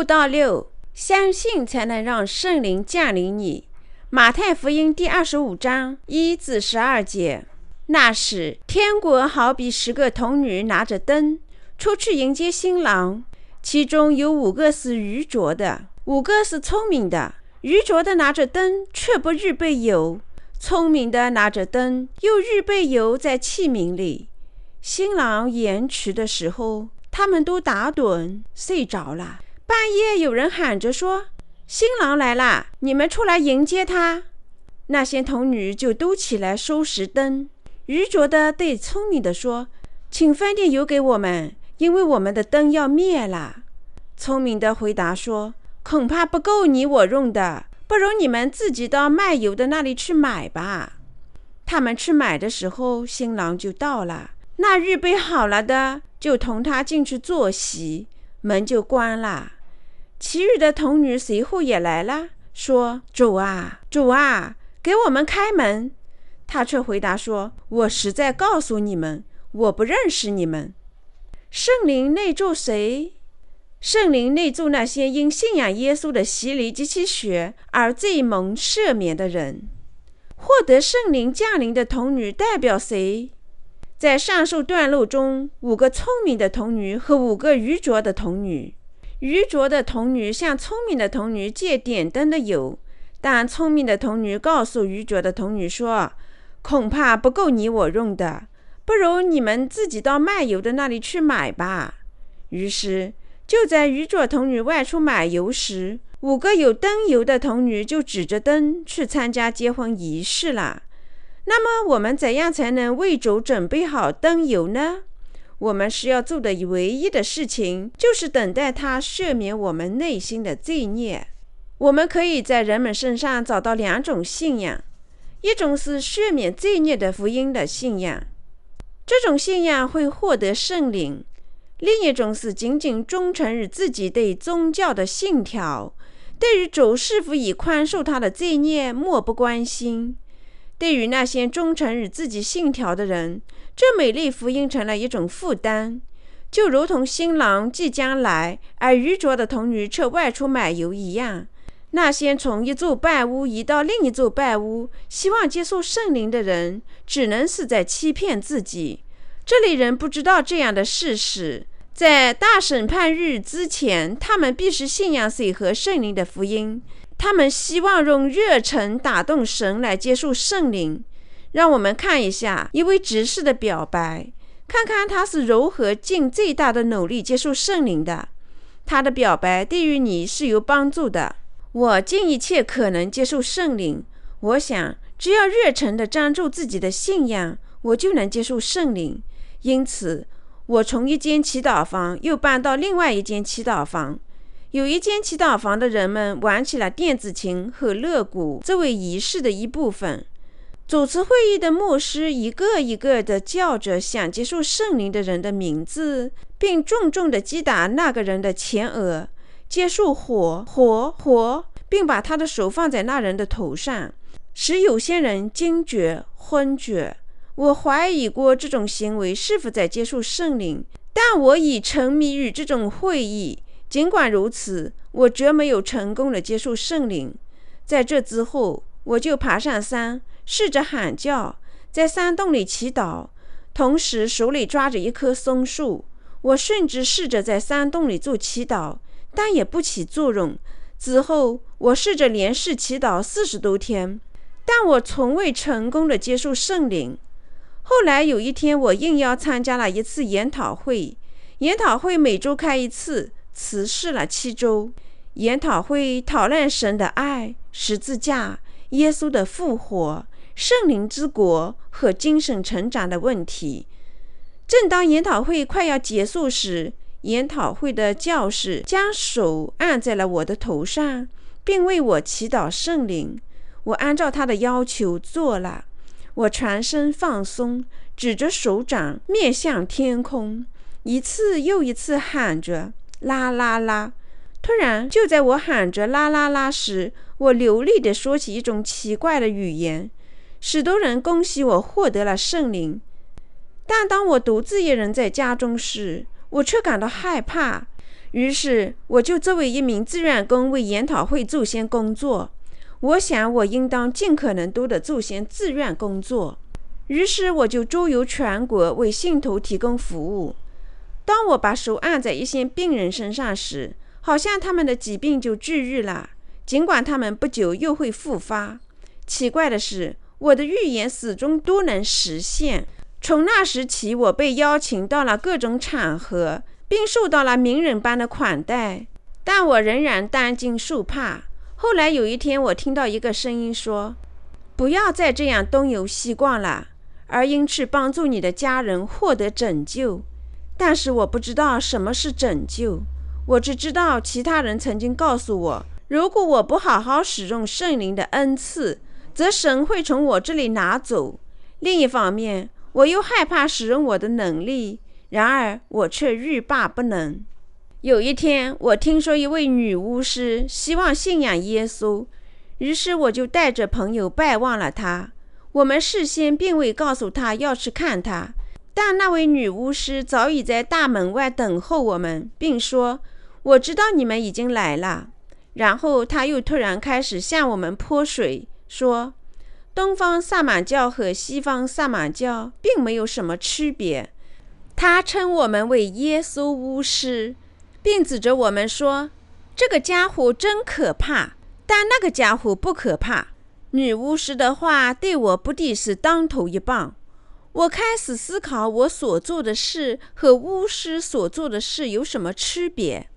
五到六，相信才能让圣灵降临你。马太福音第二十五章一至十二节。那时，天国好比十个童女拿着灯出去迎接新郎，其中有五个是愚拙的，五个是聪明的。愚拙的拿着灯，却不预备油；聪明的拿着灯，又预备油在器皿里。新郎延迟的时候，他们都打盹睡着了。半夜有人喊着说：“新郎来了，你们出来迎接他。”那些童女就都起来收拾灯。愚拙的对聪明的说：“请分点油给我们，因为我们的灯要灭了。”聪明的回答说：“恐怕不够你我用的，不如你们自己到卖油的那里去买吧。”他们去买的时候，新郎就到了。那预备好了的就同他进去坐席，门就关了。其余的童女随后也来了，说：“主啊，主啊，给我们开门。”他却回答说：“我实在告诉你们，我不认识你们。圣灵内住谁？圣灵内住那些因信仰耶稣的洗礼及其血而罪蒙赦免的人。获得圣灵降临的童女代表谁？在上述段落中，五个聪明的童女和五个愚拙的童女。愚拙的童女向聪明的童女借点灯的油，但聪明的童女告诉愚拙的童女说。”恐怕不够你我用的，不如你们自己到卖油的那里去买吧。于是，就在愚拙童女外出买油时，五个有灯油的童女就指着灯去参加结婚仪式了。那么，我们怎样才能为主准备好灯油呢？我们需要做的唯一的事情，就是等待他赦免我们内心的罪孽。我们可以在人们身上找到两种信仰。一种是赦免罪孽的福音的信仰，这种信仰会获得圣灵；另一种是仅仅忠诚于自己对宗教的信条，对于主是否已宽恕他的罪孽漠不关心。对于那些忠诚于自己信条的人，这美丽福音成了一种负担，就如同新郎即将来，而愚拙的童女却外出买油一样。那些从一座拜屋移到另一座拜屋，希望接受圣灵的人，只能是在欺骗自己。这类人不知道这样的事实：在大审判日之前，他们必须信仰水和圣灵的福音。他们希望用热忱打动神来接受圣灵。让我们看一下一位执事的表白，看看他是如何尽最大的努力接受圣灵的。他的表白对于你是有帮助的。我尽一切可能接受圣灵。我想，只要热诚地专注自己的信仰，我就能接受圣灵。因此，我从一间祈祷房又搬到另外一间祈祷房。有一间祈祷房的人们玩起了电子琴和乐鼓，作为仪式的一部分。主持会议的牧师一个一个地叫着想接受圣灵的人的名字，并重重地击打那个人的前额。接受火火火，并把他的手放在那人的头上，使有些人惊觉昏厥。我怀疑过这种行为是否在接受圣灵，但我已沉迷于这种会议。尽管如此，我绝没有成功的接受圣灵。在这之后，我就爬上山，试着喊叫，在山洞里祈祷，同时手里抓着一棵松树。我甚至试着在山洞里做祈祷。但也不起作用。之后，我试着连续祈祷四十多天，但我从未成功的接受圣灵。后来有一天，我应邀参加了一次研讨会。研讨会每周开一次，持续了七周。研讨会讨论神的爱、十字架、耶稣的复活、圣灵之国和精神成长的问题。正当研讨会快要结束时，研讨会的教士将手按在了我的头上，并为我祈祷圣灵。我按照他的要求做了。我全身放松，指着手掌面向天空，一次又一次喊着“啦啦啦”。突然，就在我喊着“啦啦啦”时，我流利地说起一种奇怪的语言。许多人恭喜我获得了圣灵，但当我独自一人在家中时，我却感到害怕，于是我就作为一名志愿工为研讨会做些工作。我想我应当尽可能多的做些志愿工作。于是我就周游全国为信徒提供服务。当我把手按在一些病人身上时，好像他们的疾病就治愈了，尽管他们不久又会复发。奇怪的是，我的预言始终都能实现。从那时起，我被邀请到了各种场合，并受到了名人般的款待，但我仍然担惊受怕。后来有一天，我听到一个声音说：“不要再这样东游西逛了。”而应去帮助你的家人获得拯救，但是我不知道什么是拯救。我只知道其他人曾经告诉我，如果我不好好使用圣灵的恩赐，则神会从我这里拿走。另一方面，我又害怕使用我的能力，然而我却欲罢不能。有一天，我听说一位女巫师希望信仰耶稣，于是我就带着朋友拜望了她。我们事先并未告诉他要去看他，但那位女巫师早已在大门外等候我们，并说：“我知道你们已经来了。”然后她又突然开始向我们泼水，说：“东方萨满教和西方萨满教并没有什么区别。”他称我们为耶稣巫师，并指着我们说：“这个家伙真可怕，但那个家伙不可怕。”女巫师的话对我不敌是当头一棒。我开始思考，我所做的事和巫师所做的事有什么区别？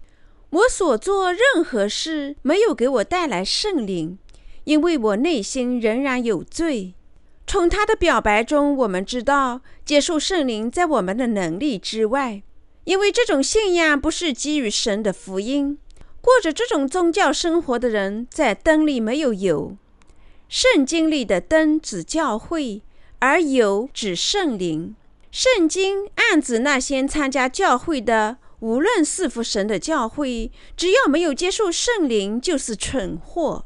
我所做任何事没有给我带来圣灵，因为我内心仍然有罪。从他的表白中，我们知道接受圣灵在我们的能力之外，因为这种信仰不是基于神的福音。过着这种宗教生活的人，在灯里没有油。圣经里的灯指教会，而油指圣灵。圣经暗指那些参加教会的，无论是否神的教会，只要没有接受圣灵，就是蠢货。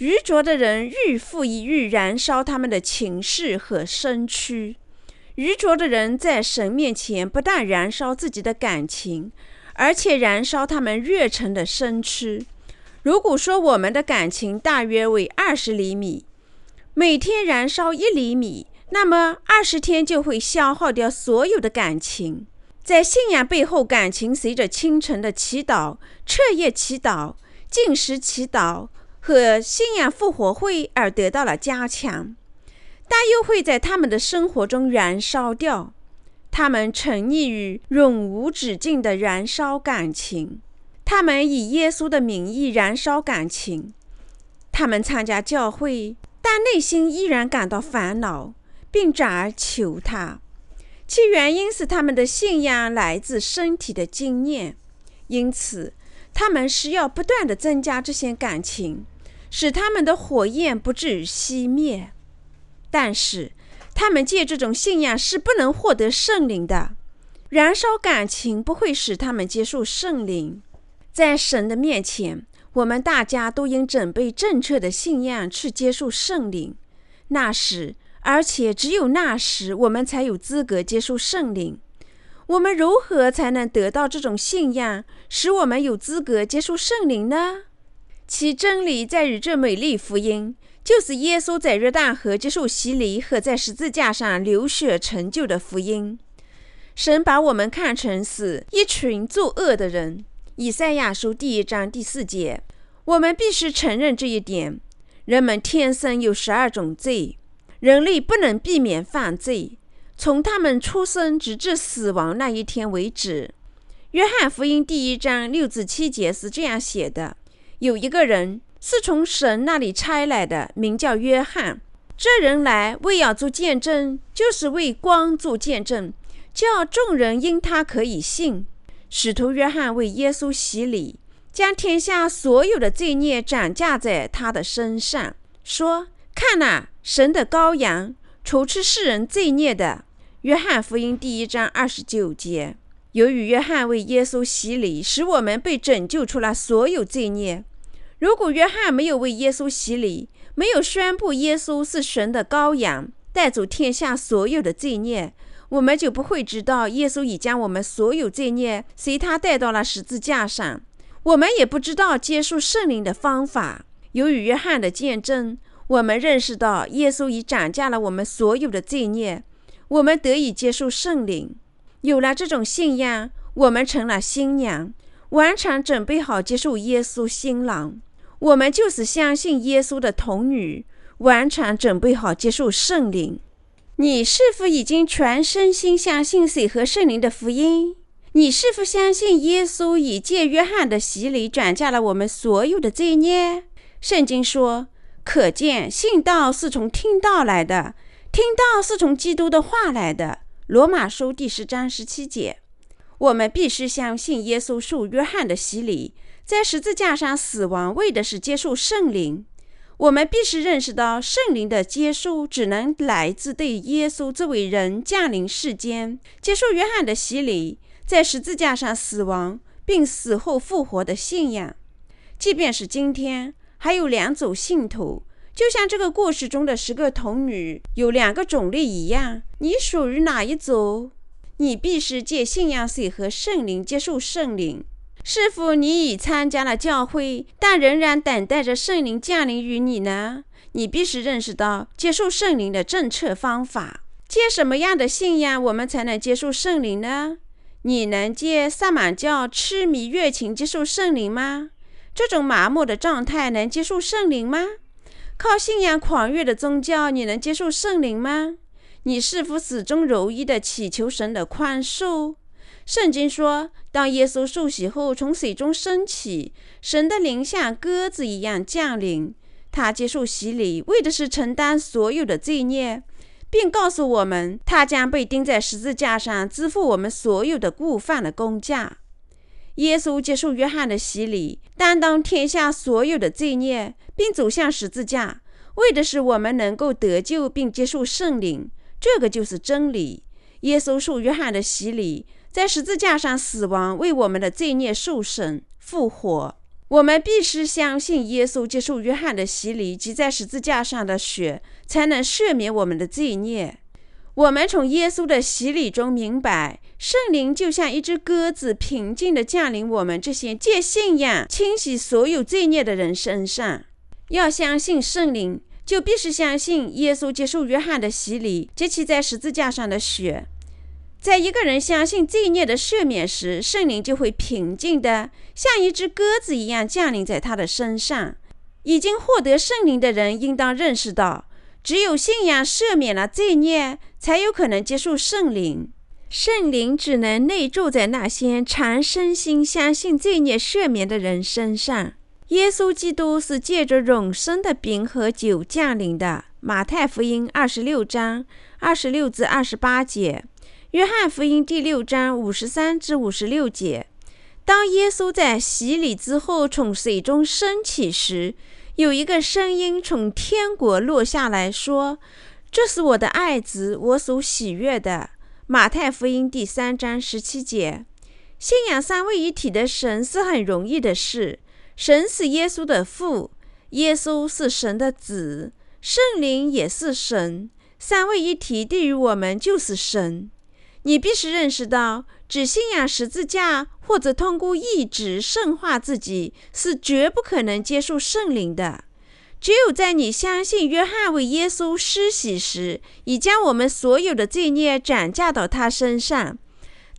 愚拙的人愈复一愈燃烧他们的情绪和身躯。愚拙的人在神面前不但燃烧自己的感情，而且燃烧他们热忱的身躯。如果说我们的感情大约为二十厘米，每天燃烧一厘米，那么二十天就会消耗掉所有的感情。在信仰背后，感情随着清晨的祈祷、彻夜祈祷、进食祈祷和信仰复活会而得到了加强，但又会在他们的生活中燃烧掉。他们沉溺于永无止境的燃烧感情。他们以耶稣的名义燃烧感情，他们参加教会，但内心依然感到烦恼，并转而求他。其原因是他们的信仰来自身体的经验，因此他们需要不断的增加这些感情，使他们的火焰不至于熄灭。但是，他们借这种信仰是不能获得圣灵的。燃烧感情不会使他们接受圣灵。在神的面前，我们大家都应准备正确的信仰去接受圣灵。那时，而且只有那时，我们才有资格接受圣灵。我们如何才能得到这种信仰，使我们有资格接受圣灵呢？其真理在于这美丽福音，就是耶稣在约旦河接受洗礼和在十字架上流血成就的福音。神把我们看成是一群作恶的人。以赛亚书第一章第四节，我们必须承认这一点：人们天生有十二种罪，人类不能避免犯罪，从他们出生直至死亡那一天为止。约翰福音第一章六至七节是这样写的：有一个人是从神那里差来的，名叫约翰。这人来为要做见证，就是为光做见证，叫众人因他可以信。使徒约翰为耶稣洗礼，将天下所有的罪孽转嫁在他的身上，说：“看哪，神的羔羊，除去世人罪孽的。”约翰福音第一章二十九节。由于约翰为耶稣洗礼，使我们被拯救出了所有罪孽。如果约翰没有为耶稣洗礼，没有宣布耶稣是神的羔羊，带走天下所有的罪孽，我们就不会知道耶稣已将我们所有罪孽随他带到了十字架上。我们也不知道接受圣灵的方法。由于约翰的见证，我们认识到耶稣已斩价了我们所有的罪孽，我们得以接受圣灵。有了这种信仰，我们成了新娘，完全准备好接受耶稣新郎。我们就是相信耶稣的童女，完全准备好接受圣灵。你是否已经全身心相信水和圣灵的福音？你是否相信耶稣已借约翰的洗礼转嫁了我们所有的罪孽？圣经说：“可见信道是从听道来的，听到是从基督的话来的。”罗马书第十章十七节。我们必须相信耶稣受约翰的洗礼，在十字架上死亡，为的是接受圣灵。我们必须认识到，圣灵的接受只能来自对耶稣这位人降临世间、接受约翰的洗礼、在十字架上死亡并死后复活的信仰。即便是今天，还有两组信徒，就像这个故事中的十个童女有两个种类一样。你属于哪一组？你必须借信仰水和圣灵接受圣灵。是否你已参加了教会，但仍然等待着圣灵降临于你呢？你必须认识到接受圣灵的正确方法。借什么样的信仰，我们才能接受圣灵呢？你能借萨满教痴迷乐情接受圣灵吗？这种麻木的状态能接受圣灵吗？靠信仰狂热的宗教，你能接受圣灵吗？你是否始终如一的祈求神的宽恕？圣经说，当耶稣受洗后从水中升起，神的灵像鸽子一样降临。他接受洗礼，为的是承担所有的罪孽，并告诉我们，他将被钉在十字架上，支付我们所有的故犯的工价。耶稣接受约翰的洗礼，担当天下所有的罪孽，并走向十字架，为的是我们能够得救并接受圣灵。这个就是真理。耶稣受约翰的洗礼。在十字架上死亡，为我们的罪孽受审、复活。我们必须相信耶稣接受约翰的洗礼及在十字架上的血，才能赦免我们的罪孽。我们从耶稣的洗礼中明白，圣灵就像一只鸽子，平静地降临我们这些借信仰清洗所有罪孽的人身上。要相信圣灵，就必须相信耶稣接受约翰的洗礼及其在十字架上的血。在一个人相信罪孽的赦免时，圣灵就会平静地像一只鸽子一样降临在他的身上。已经获得圣灵的人应当认识到，只有信仰赦免了罪孽，才有可能接受圣灵。圣灵只能内住在那些常身心相信罪孽赦免的人身上。耶稣基督是借着永生的饼和酒降临的。马太福音二十六章二十六至二十八节。约翰福音第六章五十三至五十六节，当耶稣在洗礼之后从水中升起时，有一个声音从天国落下来说：“这是我的爱子，我所喜悦的。”马太福音第三章十七节。信仰三位一体的神是很容易的事。神是耶稣的父，耶稣是神的子，圣灵也是神。三位一体对于我们就是神。你必须认识到，只信仰十字架或者通过意志圣化自己，是绝不可能接受圣灵的。只有在你相信约翰为耶稣施洗时，已将我们所有的罪孽转嫁到他身上，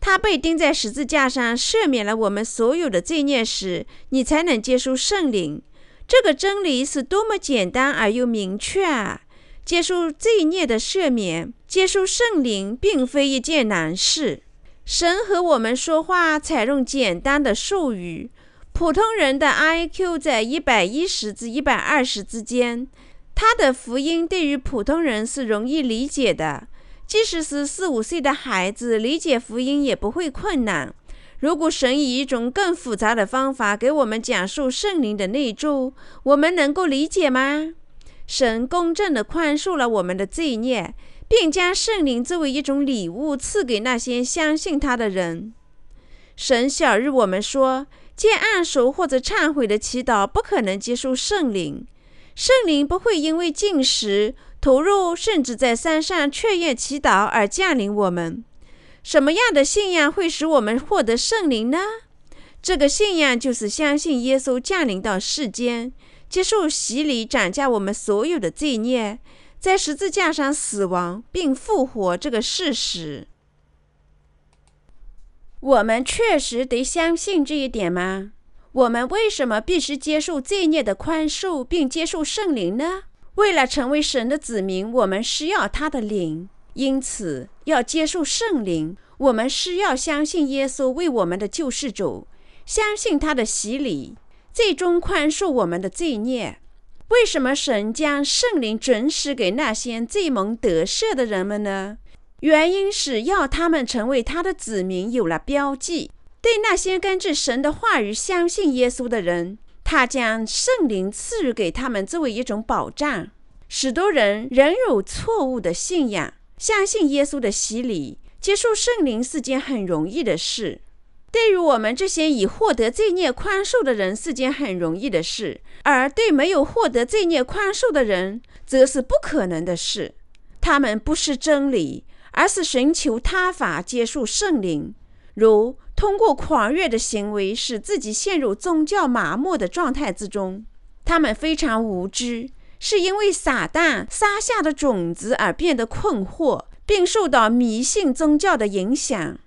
他被钉在十字架上，赦免了我们所有的罪孽时，你才能接受圣灵。这个真理是多么简单而又明确啊！接受罪孽的赦免，接受圣灵，并非一件难事。神和我们说话采用简单的术语，普通人的 I.Q 在一百一十至一百二十之间。他的福音对于普通人是容易理解的，即使是四五岁的孩子理解福音也不会困难。如果神以一种更复杂的方法给我们讲述圣灵的内住，我们能够理解吗？神公正地宽恕了我们的罪孽，并将圣灵作为一种礼物赐给那些相信他的人。神晓日我们说，借暗熟或者忏悔的祈祷不可能接受圣灵。圣灵不会因为进食、投入甚至在山上雀跃祈祷而降临我们。什么样的信仰会使我们获得圣灵呢？这个信仰就是相信耶稣降临到世间，接受洗礼，斩下我们所有的罪孽，在十字架上死亡并复活这个事实。我们确实得相信这一点吗？我们为什么必须接受罪孽的宽恕并接受圣灵呢？为了成为神的子民，我们需要他的灵，因此要接受圣灵。我们需要相信耶稣为我们的救世主，相信他的洗礼，最终宽恕我们的罪孽。为什么神将圣灵准使给那些罪蒙得赦的人们呢？原因是要他们成为他的子民，有了标记。对那些根据神的话语相信耶稣的人，他将圣灵赐予给他们作为一种保障。许多人仍有错误的信仰，相信耶稣的洗礼、接受圣灵是件很容易的事。对于我们这些已获得罪孽宽恕的人，是件很容易的事；而对没有获得罪孽宽恕的人，则是不可能的事。他们不是真理，而是寻求他法接受圣灵，如。通过狂热的行为使自己陷入宗教麻木的状态之中，他们非常无知，是因为撒旦撒下的种子而变得困惑，并受到迷信宗教的影响。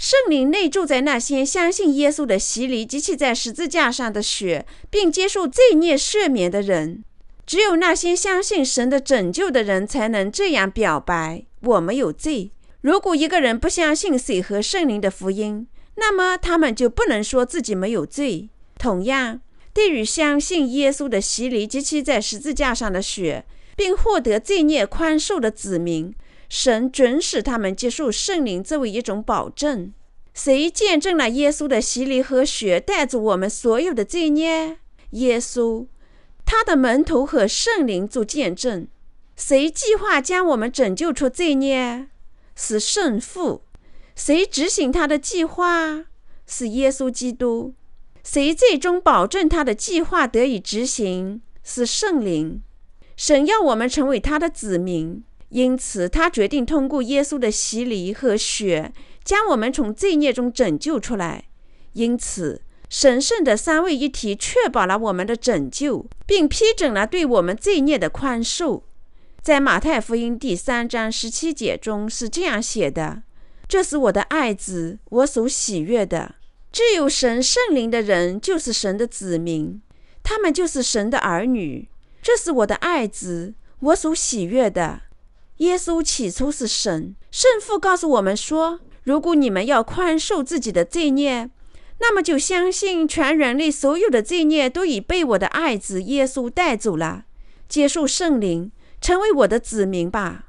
圣灵内住在那些相信耶稣的洗礼及其在十字架上的血，并接受罪孽赦免的人。只有那些相信神的拯救的人才能这样表白：“我们有罪。”如果一个人不相信水和圣灵的福音，那么他们就不能说自己没有罪。同样，对于相信耶稣的洗礼及其在十字架上的血，并获得罪孽宽恕的子民，神准使他们接受圣灵作为一种保证。谁见证了耶稣的洗礼和血带着我们所有的罪孽？耶稣，他的门徒和圣灵做见证。谁计划将我们拯救出罪孽？是圣父。谁执行他的计划？是耶稣基督。谁最终保证他的计划得以执行？是圣灵。神要我们成为他的子民，因此他决定通过耶稣的洗礼和血，将我们从罪孽中拯救出来。因此，神圣的三位一体确保了我们的拯救，并批准了对我们罪孽的宽恕。在马太福音第三章十七节中是这样写的。这是我的爱子，我所喜悦的。只有神圣灵的人就是神的子民，他们就是神的儿女。这是我的爱子，我所喜悦的。耶稣起初是神，圣父告诉我们说：如果你们要宽恕自己的罪孽，那么就相信全人类所有的罪孽都已被我的爱子耶稣带走了。接受圣灵，成为我的子民吧。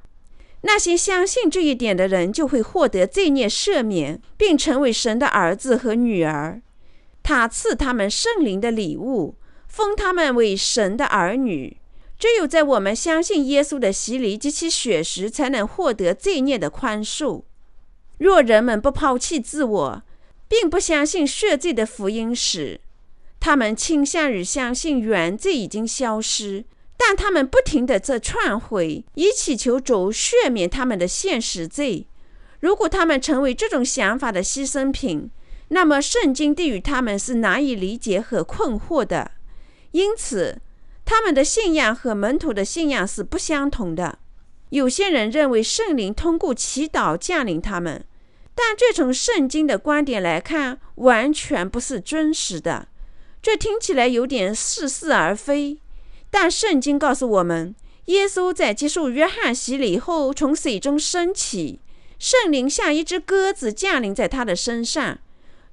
那些相信这一点的人，就会获得罪孽赦免，并成为神的儿子和女儿。他赐他们圣灵的礼物，封他们为神的儿女。只有在我们相信耶稣的洗礼及其血时，才能获得罪孽的宽恕。若人们不抛弃自我，并不相信血罪的福音时，他们倾向于相信原罪已经消失。但他们不停地在忏悔，以祈求主赦免他们的现实罪。如果他们成为这种想法的牺牲品，那么圣经对于他们是难以理解和困惑的。因此，他们的信仰和门徒的信仰是不相同的。有些人认为圣灵通过祈祷降临他们，但这从圣经的观点来看，完全不是真实的。这听起来有点似是而非。但圣经告诉我们，耶稣在接受约翰洗礼后从水中升起，圣灵像一只鸽子降临在他的身上。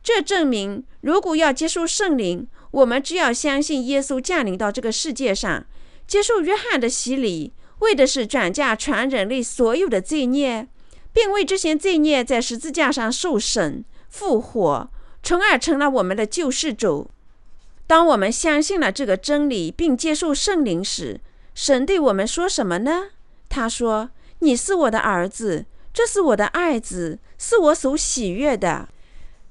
这证明，如果要接受圣灵，我们只要相信耶稣降临到这个世界上，接受约翰的洗礼，为的是转嫁全人类所有的罪孽，并为这些罪孽在十字架上受审、复活，从而成了我们的救世主。当我们相信了这个真理，并接受圣灵时，神对我们说什么呢？他说：“你是我的儿子，这是我的爱子，是我所喜悦的。”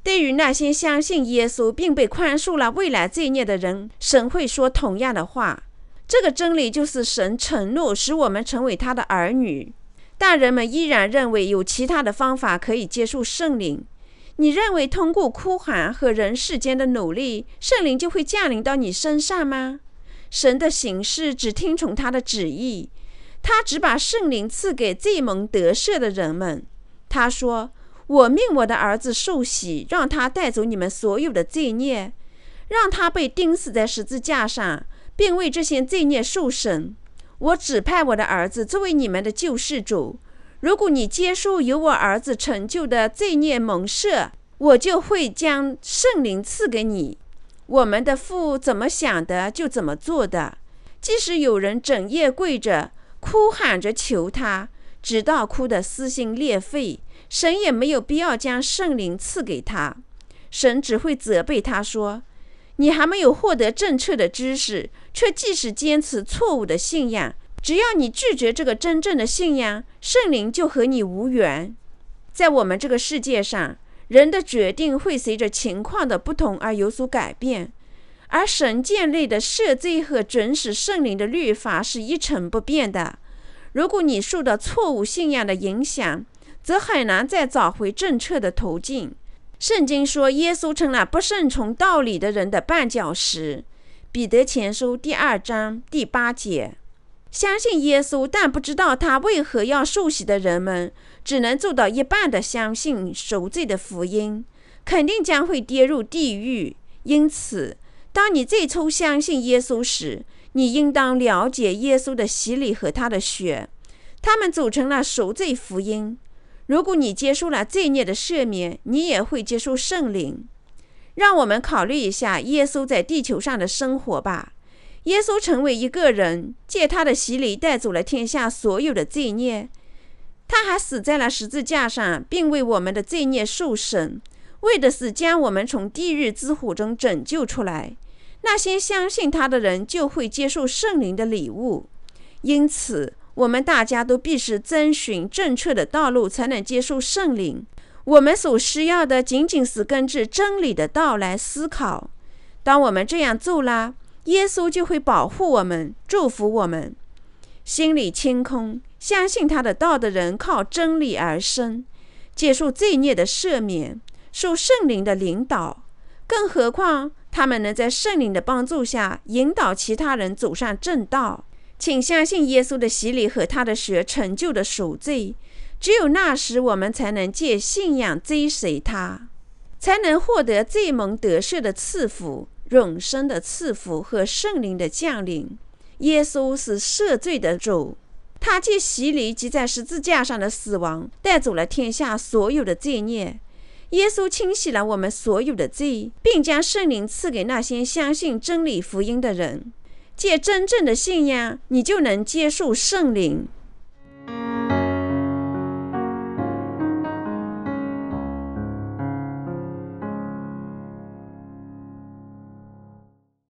对于那些相信耶稣并被宽恕了未来罪孽的人，神会说同样的话。这个真理就是神承诺使我们成为他的儿女。但人们依然认为有其他的方法可以接受圣灵。你认为通过哭喊和人世间的努力，圣灵就会降临到你身上吗？神的行事只听从他的旨意，他只把圣灵赐给最蒙得赦的人们。他说：“我命我的儿子受洗，让他带走你们所有的罪孽，让他被钉死在十字架上，并为这些罪孽受审。我指派我的儿子作为你们的救世主。如果你接受由我儿子成就的罪孽蒙赦，我就会将圣灵赐给你。”我们的父怎么想的，就怎么做的。即使有人整夜跪着，哭喊着求他，直到哭得撕心裂肺，神也没有必要将圣灵赐给他。神只会责备他说：“你还没有获得正确的知识，却即使坚持错误的信仰。只要你拒绝这个真正的信仰，圣灵就和你无缘。”在我们这个世界上。人的决定会随着情况的不同而有所改变，而神建立的赦罪和准使圣灵的律法是一成不变的。如果你受到错误信仰的影响，则很难再找回正确的途径。圣经说，耶稣成了不顺从道理的人的绊脚石。彼得前书第二章第八节。相信耶稣但不知道他为何要受洗的人们。只能做到一半的相信赎罪的福音，肯定将会跌入地狱。因此，当你最初相信耶稣时，你应当了解耶稣的洗礼和他的血，他们组成了赎罪福音。如果你接受了罪孽的赦免，你也会接受圣灵。让我们考虑一下耶稣在地球上的生活吧。耶稣成为一个人，借他的洗礼带走了天下所有的罪孽。他还死在了十字架上，并为我们的罪孽受审，为的是将我们从地狱之火中拯救出来。那些相信他的人就会接受圣灵的礼物。因此，我们大家都必须遵循正确的道路，才能接受圣灵。我们所需要的仅仅是根据真理的道来思考。当我们这样做了，耶稣就会保护我们，祝福我们，心里清空。相信他的道的人靠真理而生，接受罪孽的赦免，受圣灵的领导。更何况他们能在圣灵的帮助下引导其他人走上正道。请相信耶稣的洗礼和他的血成就的赎罪。只有那时，我们才能借信仰追随他，才能获得最蒙得赦的赐福、永生的赐福和圣灵的降临。耶稣是赦罪的主。他借洗礼及在十字架上的死亡，带走了天下所有的罪孽。耶稣清洗了我们所有的罪，并将圣灵赐给那些相信真理福音的人。借真正的信仰你就能接受圣灵。